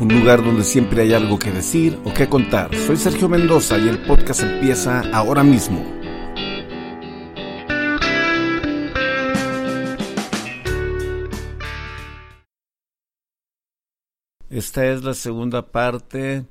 un lugar donde siempre hay algo que decir o que contar. Soy Sergio Mendoza y el podcast empieza ahora mismo. Esta es la segunda parte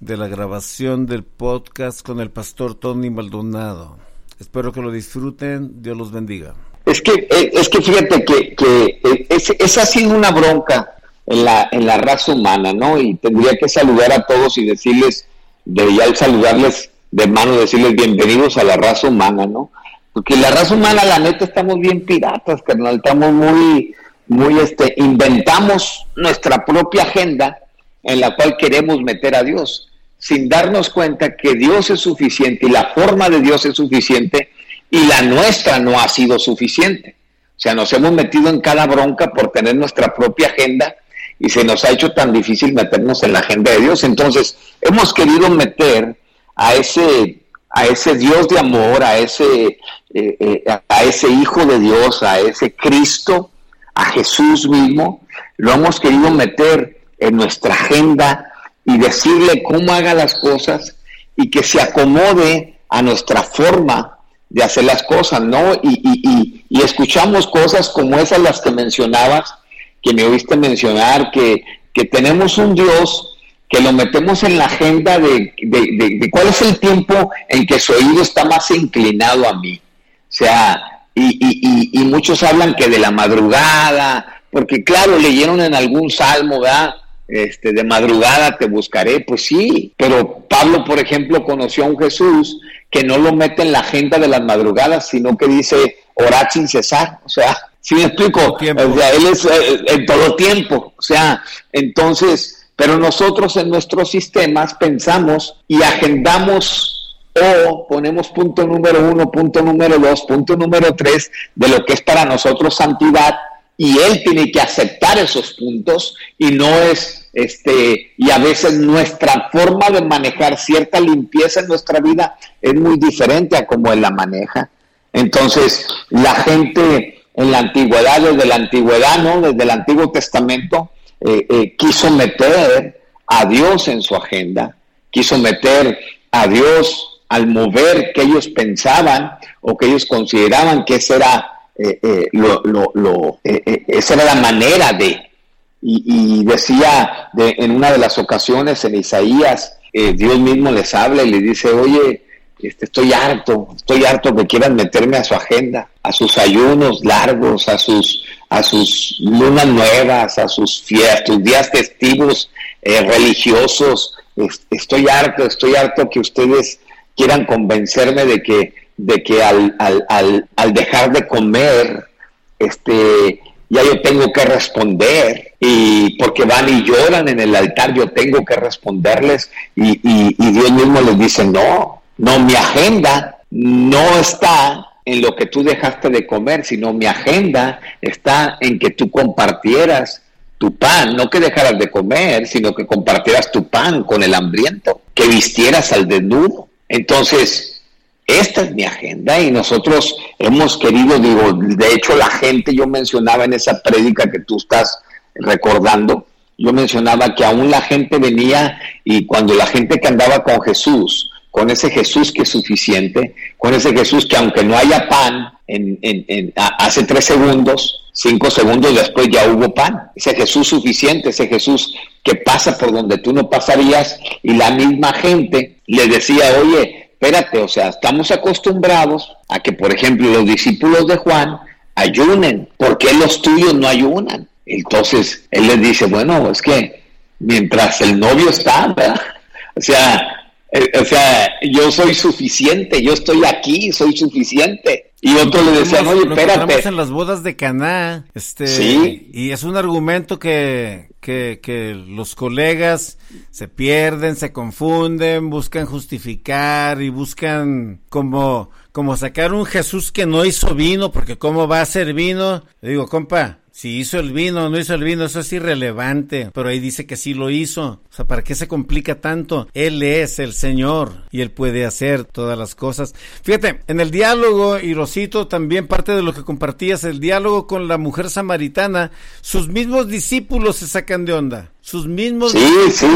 de la grabación del podcast con el pastor Tony Maldonado. Espero que lo disfruten. Dios los bendiga. Es que, eh, es que fíjate que, eh, es, esa ha sido una bronca en la, en la raza humana, ¿no? Y tendría que saludar a todos y decirles, debería al saludarles de mano, decirles bienvenidos a la raza humana, ¿no? Porque la raza humana, la neta, estamos bien piratas, carnal, estamos muy, muy, este, inventamos nuestra propia agenda en la cual queremos meter a Dios, sin darnos cuenta que Dios es suficiente y la forma de Dios es suficiente y la nuestra no ha sido suficiente. O sea, nos hemos metido en cada bronca por tener nuestra propia agenda y se nos ha hecho tan difícil meternos en la agenda de Dios. Entonces, hemos querido meter a ese, a ese Dios de amor, a ese, eh, eh, a ese Hijo de Dios, a ese Cristo, a Jesús mismo, lo hemos querido meter en nuestra agenda y decirle cómo haga las cosas y que se acomode a nuestra forma de hacer las cosas, ¿no? Y, y, escuchamos cosas como esas las que mencionabas, que me oíste mencionar, que, que tenemos un Dios que lo metemos en la agenda de, de, cuál es el tiempo en que su oído está más inclinado a mí. O sea, y, y muchos hablan que de la madrugada, porque claro, leyeron en algún salmo, ¿verdad? Este, de madrugada te buscaré, pues sí, pero Pablo, por ejemplo, conoció a un Jesús que no lo mete en la agenda de las madrugadas, sino que dice orar sin cesar, o sea, si me explico, él es eh, en todo tiempo, o sea, entonces, pero nosotros en nuestros sistemas pensamos y agendamos o ponemos punto número uno, punto número dos, punto número tres de lo que es para nosotros santidad y él tiene que aceptar esos puntos y no es este, y a veces nuestra forma de manejar cierta limpieza en nuestra vida es muy diferente a como él la maneja. Entonces, la gente en la antigüedad, desde la antigüedad, ¿no? Desde el Antiguo Testamento, eh, eh, quiso meter a Dios en su agenda, quiso meter a Dios al mover que ellos pensaban o que ellos consideraban que esa era, eh, lo, lo, esa era la manera de, y, decía de, en una de las ocasiones en Isaías, eh, Dios mismo les habla y le dice, oye, este, estoy harto, estoy harto que quieran meterme a su agenda, a sus ayunos largos, a sus, a sus lunas nuevas, a sus fiestas, días festivos eh, religiosos. Estoy harto, estoy harto que ustedes quieran convencerme de que, de que al, al, al, al dejar de comer, este, ya yo tengo que responder y porque van y lloran en el altar, yo tengo que responderles y, y, Dios mismo les dice, no, no, mi agenda no está en lo que tú dejaste de comer, sino mi agenda está en que tú compartieras tu pan, no que dejaras de comer, sino que compartieras tu pan con el hambriento, que vistieras al desnudo. Entonces, esta es mi agenda y nosotros hemos querido, digo, de hecho la gente, yo mencionaba en esa prédica que tú estás recordando, yo mencionaba que aún la gente venía y cuando la gente que andaba con Jesús, con ese Jesús que es suficiente, con ese Jesús que aunque no haya pan, en, hace tres segundos, cinco segundos después ya hubo pan, ese Jesús suficiente, ese Jesús que pasa por donde tú no pasarías y la misma gente le decía, oye, espérate, o sea, estamos acostumbrados a que, por ejemplo, los discípulos de Juan ayunen, ¿por qué los tuyos no ayunan? Entonces, él les dice, bueno, es que mientras el novio está, ¿verdad? O sea, o sea, yo soy suficiente, yo estoy aquí, soy suficiente. Y otro le decía, oye, espérate. en las bodas de Caná, este, sí. y es un argumento que, que, que los colegas se pierden, se confunden, buscan justificar y buscan como, como sacar un Jesús que no hizo vino, porque cómo va a ser vino. Le digo, compa, si hizo el vino o no hizo el vino, eso es irrelevante. Pero ahí dice que sí lo hizo. O sea, ¿para qué se complica tanto? Él es el Señor y Él puede hacer todas las cosas. Fíjate, en el diálogo, y lo cito también parte de lo que compartías, el diálogo con la mujer samaritana, sus mismos discípulos se sacan de onda sus mismos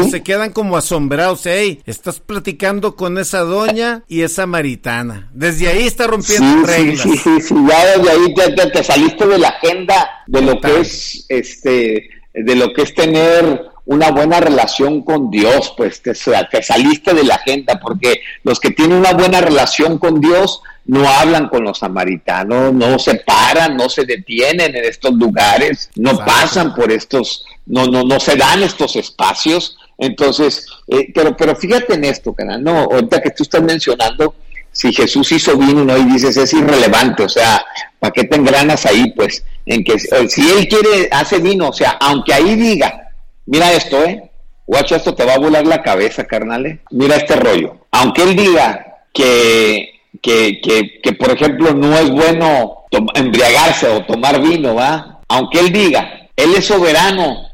se quedan como asombrados. Hey, estás platicando con esa doña y esa maritana. Desde ahí está rompiendo reglas. Sí, sí, sí, ya desde ahí te, te, saliste de la agenda de lo que es este, de lo que es tener una buena relación con Dios, pues te, te saliste de la agenda, porque los que tienen una buena relación con Dios no hablan con los samaritanos, no se paran, no se detienen en estos lugares, no pasan por estos, no, no, no se dan estos espacios. Entonces, eh, pero, pero fíjate en esto, canal, no, ahorita que tú estás mencionando, si Jesús hizo vino, ¿no? Y dices, es irrelevante, o sea, ¿para qué te engranas ahí? Pues, en que eh, si él quiere, hace vino, o sea, aunque ahí diga, mira esto, ¿eh? Guacho, esto te va a volar la cabeza, carnales. Mira este rollo. Aunque él diga que que, que, que, por ejemplo, no es bueno embriagarse o tomar vino, ¿va? Aunque él diga, él es soberano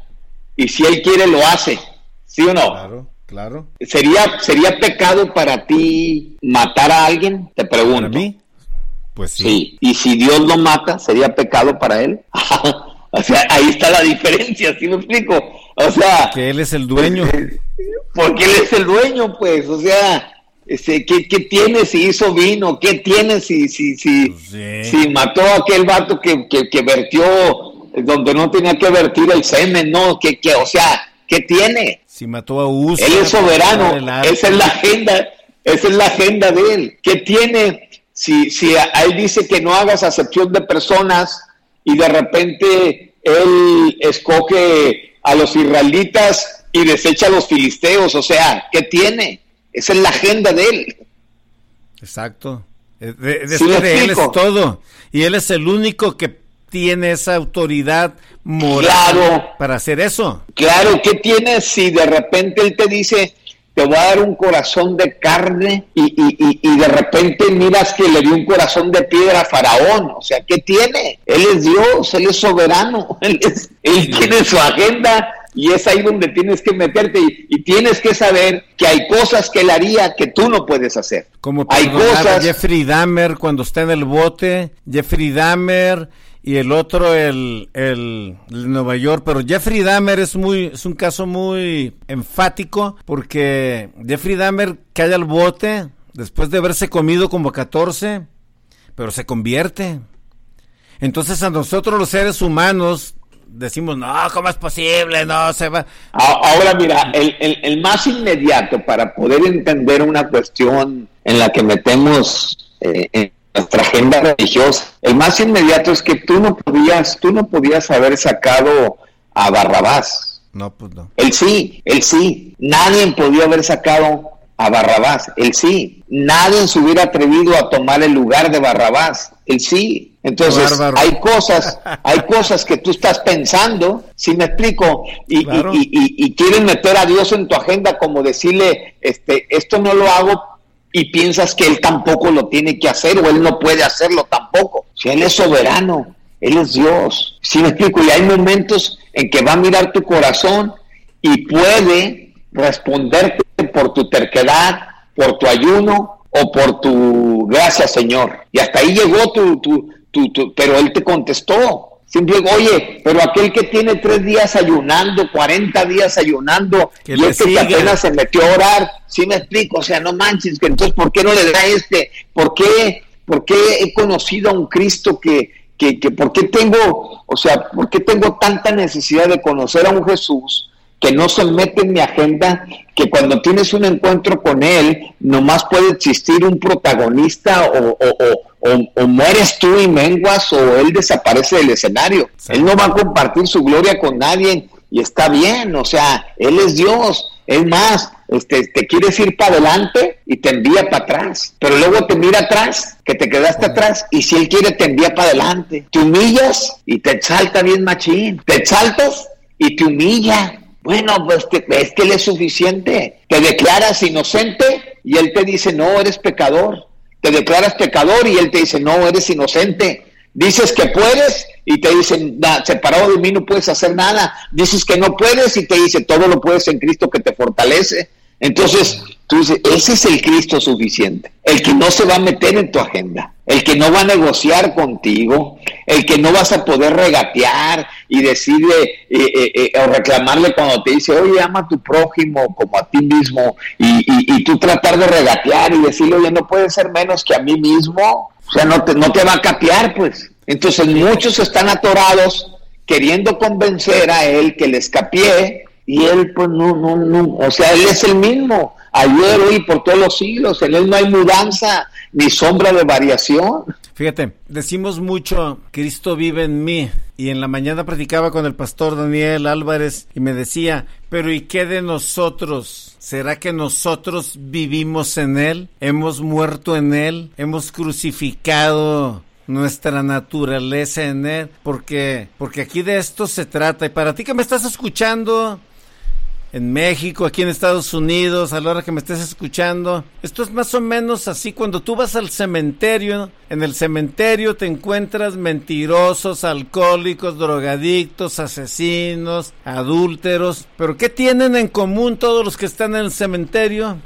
y si él quiere lo hace, ¿sí o no? Claro, claro. ¿Sería, sería pecado para ti matar a alguien? Te pregunto. ¿Para mí? Pues sí. sí. Y si Dios lo mata, ¿sería pecado para él? o sea, ahí está la diferencia, ¿sí me explico? O sea... Que él es el dueño. Porque él es el dueño, pues, o sea este, ¿qué, ¿qué, tiene si hizo vino? ¿Qué tiene si, si, si, si mató a aquel vato que, que, vertió donde no tenía que vertir el semen? No, que, que, o sea, ¿qué tiene? Si mató a Uso. Él es soberano, esa es la agenda, esa es la agenda de él. ¿Qué tiene si, si a, él dice que no hagas acepción de personas y de repente él escoge a los israelitas y desecha a los filisteos? O sea, ¿qué tiene? Esa es la agenda de él. Exacto. De, de, él es todo. Y él es el único que tiene esa autoridad moral para hacer eso. Claro, ¿qué tienes si de repente él te dice, te voy a dar un corazón de carne y, y, y, de repente miras que le dio un corazón de piedra a Faraón? O sea, ¿qué tiene? Él es Dios, él es soberano, él, él tiene su agenda y es ahí donde tienes que meterte y, tienes que saber que hay cosas que él haría que tú no puedes hacer. Como hay cosas... Jeffrey Dahmer cuando está en el bote, Jeffrey Dahmer y el otro el, el, Nueva York, pero Jeffrey Dahmer es muy es un caso muy enfático porque Jeffrey Dahmer cae al bote después de haberse comido como 14, pero se convierte. Entonces a nosotros los seres humanos decimos, no, ¿cómo es posible? No, se va. Ahora mira, el, el, más inmediato para poder entender una cuestión en la que metemos eh, en nuestra agenda religiosa, el más inmediato es que tú no podías, tú no podías haber sacado a Barrabás. No, pues no. Él sí, él sí. Nadie podía haber sacado a Barrabás. Él sí. Nadie se hubiera atrevido a tomar el lugar de Barrabás. Él sí. Entonces, hay cosas, hay cosas que tú estás pensando, si me explico, y, y, y, quieren meter a Dios en tu agenda como decirle, este, esto no lo hago y piensas que Él tampoco lo tiene que hacer o Él no puede hacerlo tampoco. Si Él es soberano, Él es Dios. Si me explico, y hay momentos en que va a mirar tu corazón y puede responderte por tu terquedad, por tu ayuno o por tu gracias, Señor. Y hasta ahí llegó tu, tu, pero él te contestó. Simple, oye, pero aquel que tiene tres días ayunando, 40 días ayunando, y este que apenas se metió a orar, sí me explico, o sea, no manches, que entonces, ¿por qué no le da este? ¿Por qué, por qué he conocido a un Cristo que, que, que, por qué tengo, o sea, por qué tengo tanta necesidad de conocer a un Jesús que no se mete en mi agenda, que cuando tienes un encuentro con él, nomás puede existir un protagonista o, o, mueres tú y menguas o él desaparece del escenario. Él no va a compartir su gloria con nadie y está bien, o sea, él es Dios. Es más, este, te quieres ir para adelante y te envía para atrás, pero luego te mira atrás, que te quedaste atrás, y si él quiere te envía para adelante. Te humillas y te exalta bien machín. Te exaltas y te humilla Bueno, pues es que Él es suficiente. Te declaras inocente y Él te dice, no, eres pecador. Te declaras pecador y Él te dice, no, eres inocente. Dices que puedes y te dicen, separado de mí no puedes hacer nada. Dices que no puedes y te dice, todo lo puedes en Cristo que te fortalece. Entonces, tú dices, ese es el Cristo suficiente, el que no se va a meter en tu agenda, el que no va a negociar contigo, el que no vas a poder regatear y decirle eh, eh, eh, o reclamarle cuando te dice, oye, ama a tu prójimo como a ti mismo, y, y, tú tratar de regatear y decirle, oye, no puede ser menos que a mí mismo, o sea, no te, no te va a capear, pues. Entonces muchos están atorados queriendo convencer a él que les capie y él, pues no, no, no, o sea, él es el mismo, ayer, hoy, por todos los siglos, en él no hay mudanza ni sombra de variación. Fíjate, decimos mucho, Cristo vive en mí. Y en la mañana platicaba con el pastor Daniel Álvarez y me decía, pero ¿y qué de nosotros? ¿Será que nosotros vivimos en Él? ¿Hemos muerto en Él? ¿Hemos crucificado nuestra naturaleza en Él? Porque, porque aquí de esto se trata. Y para ti que me estás escuchando, en México, aquí en Estados Unidos, a la hora que me estés escuchando. Esto es más o menos así cuando tú vas al cementerio. En el cementerio te encuentras mentirosos, alcohólicos, drogadictos, asesinos, adúlteros. Pero ¿qué tienen en común todos los que están en el cementerio?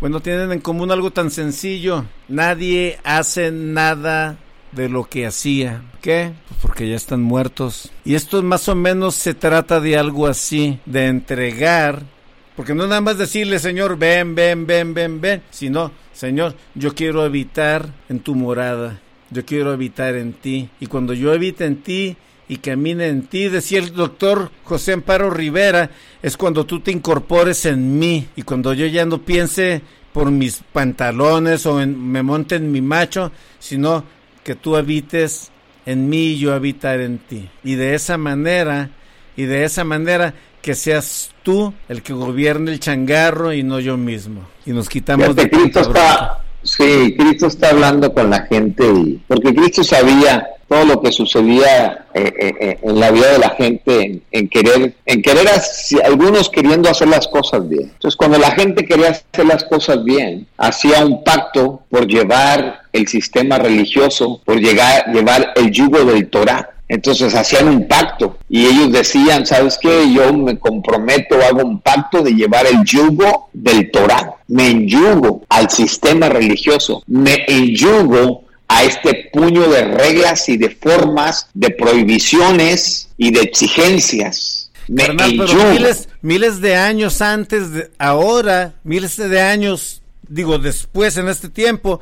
Bueno, tienen en común algo tan sencillo. Nadie hace nada de lo que hacía. ¿Qué? Pues porque ya están muertos. Y esto más o menos se trata de algo así, de entregar, porque no nada más decirle, Señor, ven, ven, ven, ven, ven, sino, Señor, yo quiero habitar en tu morada, yo quiero habitar en ti. Y cuando yo habite en ti, y camine en ti, decía el doctor José Amparo Rivera, es cuando tú te incorpores en mí y cuando yo ya no piense por mis pantalones o me monte en mi macho, sino que tú habites en mí y yo habitar en ti. Y de esa manera, y de esa manera que seas tú el que gobierne el changarro y no yo mismo. Y nos quitamos de Cristo está, sí, Cristo está hablando con la gente y, porque Cristo sabía todo lo que sucedía eh, eh, eh, en la vida de la gente en, querer en querer algunos queriendo hacer las cosas bien entonces cuando la gente quería hacer las cosas bien hacía un pacto por llevar el sistema religioso por llegar llevar el yugo del Torah entonces hacían un pacto y ellos decían, ¿sabes qué? Yo me comprometo, hago un pacto de llevar el yugo del Torah. Me enyugo al sistema religioso. Me enyugo a este puño de reglas y de formas, de prohibiciones y de exigencias. miles, miles de años antes de ahora, miles de años, digo, después en este tiempo,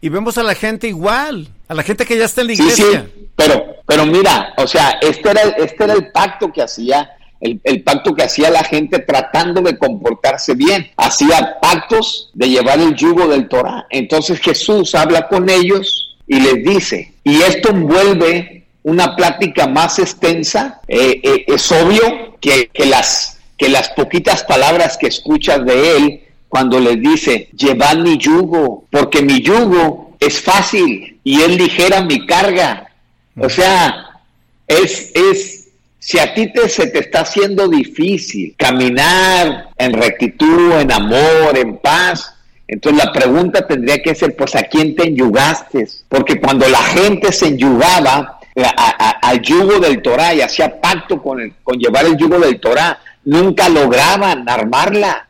y vemos a la gente igual, a la gente que ya está en la iglesia. Sí, pero, pero mira, o sea, este era, este era el pacto que hacía el, pacto que hacía la gente tratando de comportarse bien. Hacía pactos de llevar el yugo del Torah. Entonces Jesús habla con ellos y les dice, y esto envuelve una plática más extensa. Eh, eh, es obvio que, las, que las poquitas palabras que escuchas de él cuando les dice, llevad mi yugo, porque mi yugo es fácil y él ligera mi carga. O sea, es, es si a ti te, se te está haciendo difícil caminar en rectitud, en amor, en paz, entonces la pregunta tendría que ser, pues, ¿a quién te enyugaste? Porque cuando la gente se enyugaba al yugo del Torah y hacía pacto con, el, con llevar el yugo del Torah, nunca lograban armarla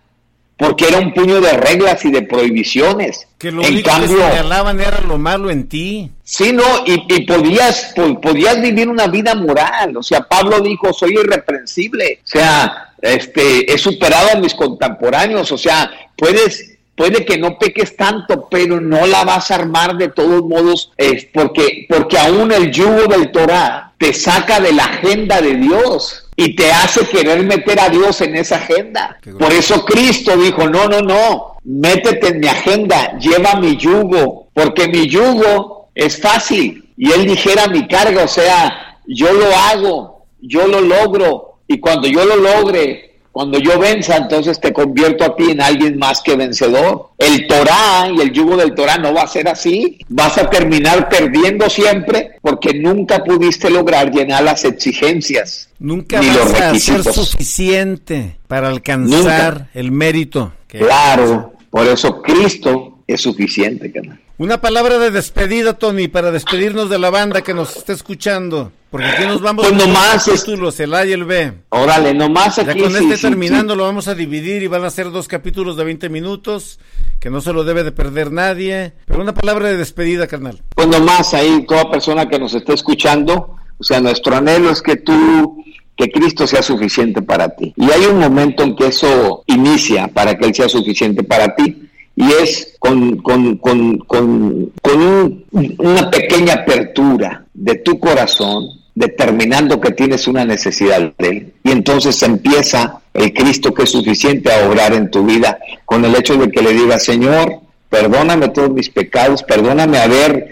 porque era un puño de reglas y de prohibiciones. Que lo único que señalaban era lo malo en ti. Sí, no, y, podías, podías vivir una vida moral. O sea, Pablo dijo, soy irreprensible. O sea, este, he superado a mis contemporáneos. O sea, puedes puede que no peques tanto, pero no la vas a armar de todos modos, es porque, porque aún el yugo del Torah te saca de la agenda de Dios y te hace querer meter a Dios en esa agenda. Por eso Cristo dijo, no, no, no, métete en mi agenda, lleva mi yugo, porque mi yugo es fácil y él dijera mi carga, o sea, yo lo hago, yo lo logro y cuando yo lo logre, Cuando yo venza, entonces te convierto a ti en alguien más que vencedor. El Torah y el yugo del Torah no va a ser así. Vas a terminar perdiendo siempre porque nunca pudiste lograr llenar las exigencias. Nunca vas a ser suficiente para alcanzar el mérito. Claro, por eso Cristo es suficiente, canal. Una palabra de despedida, Tony, para despedirnos de la banda que nos está escuchando. Porque aquí nos vamos pues nomás los títulos, el A y el B. Órale, nomás aquí. Ya con este terminando lo vamos a dividir y van a ser dos capítulos de 20 minutos, que no se lo debe de perder nadie. Pero una palabra de despedida, carnal. Pues nomás ahí, toda persona que nos esté escuchando, o sea, nuestro anhelo es que tú que Cristo sea suficiente para ti. Y hay un momento en que eso inicia para que Él sea suficiente para ti y es con, con, con, con una pequeña apertura de tu corazón, determinando que tienes una necesidad de Él. Y entonces empieza el Cristo que es suficiente a obrar en tu vida con el hecho de que le digas, Señor, perdóname todos mis pecados, perdóname haber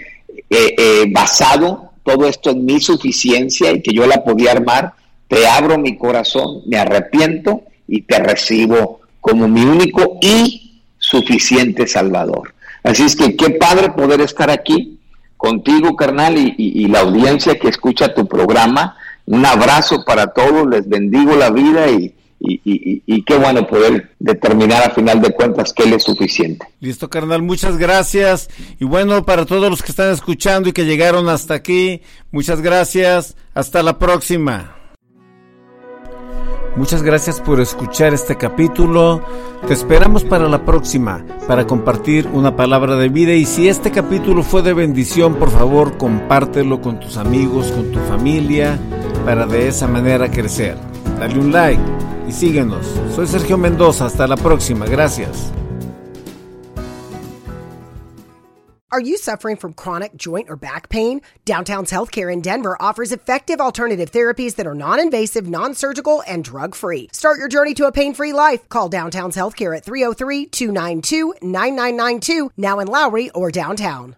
eh, eh, basado todo esto en mi suficiencia y que yo la podía armar, te abro mi corazón, me arrepiento y te recibo como mi único y suficiente Salvador. Así es que qué padre poder estar aquí contigo, carnal, y, la audiencia que escucha tu programa. Un abrazo para todos, les bendigo la vida y, y, qué bueno poder determinar a final de cuentas que Él es suficiente. Listo, carnal, muchas gracias. Y bueno, para todos los que están escuchando y que llegaron hasta aquí, muchas gracias. Hasta la próxima. Muchas gracias por escuchar este capítulo. Te esperamos para la próxima, para compartir una palabra de vida. Y si este capítulo fue de bendición, por favor, compártelo con tus amigos, con tu familia, para de esa manera crecer. Dale un like y síguenos. Soy Sergio Mendoza. Hasta la próxima. Gracias. Are you suffering from chronic joint or back pain? Downtown's Healthcare in Denver offers effective alternative therapies that are non invasive, non surgical, and drug free. Start your journey to a pain free life. Call Downtown's Healthcare at 303 292 9992, now in Lowry or downtown.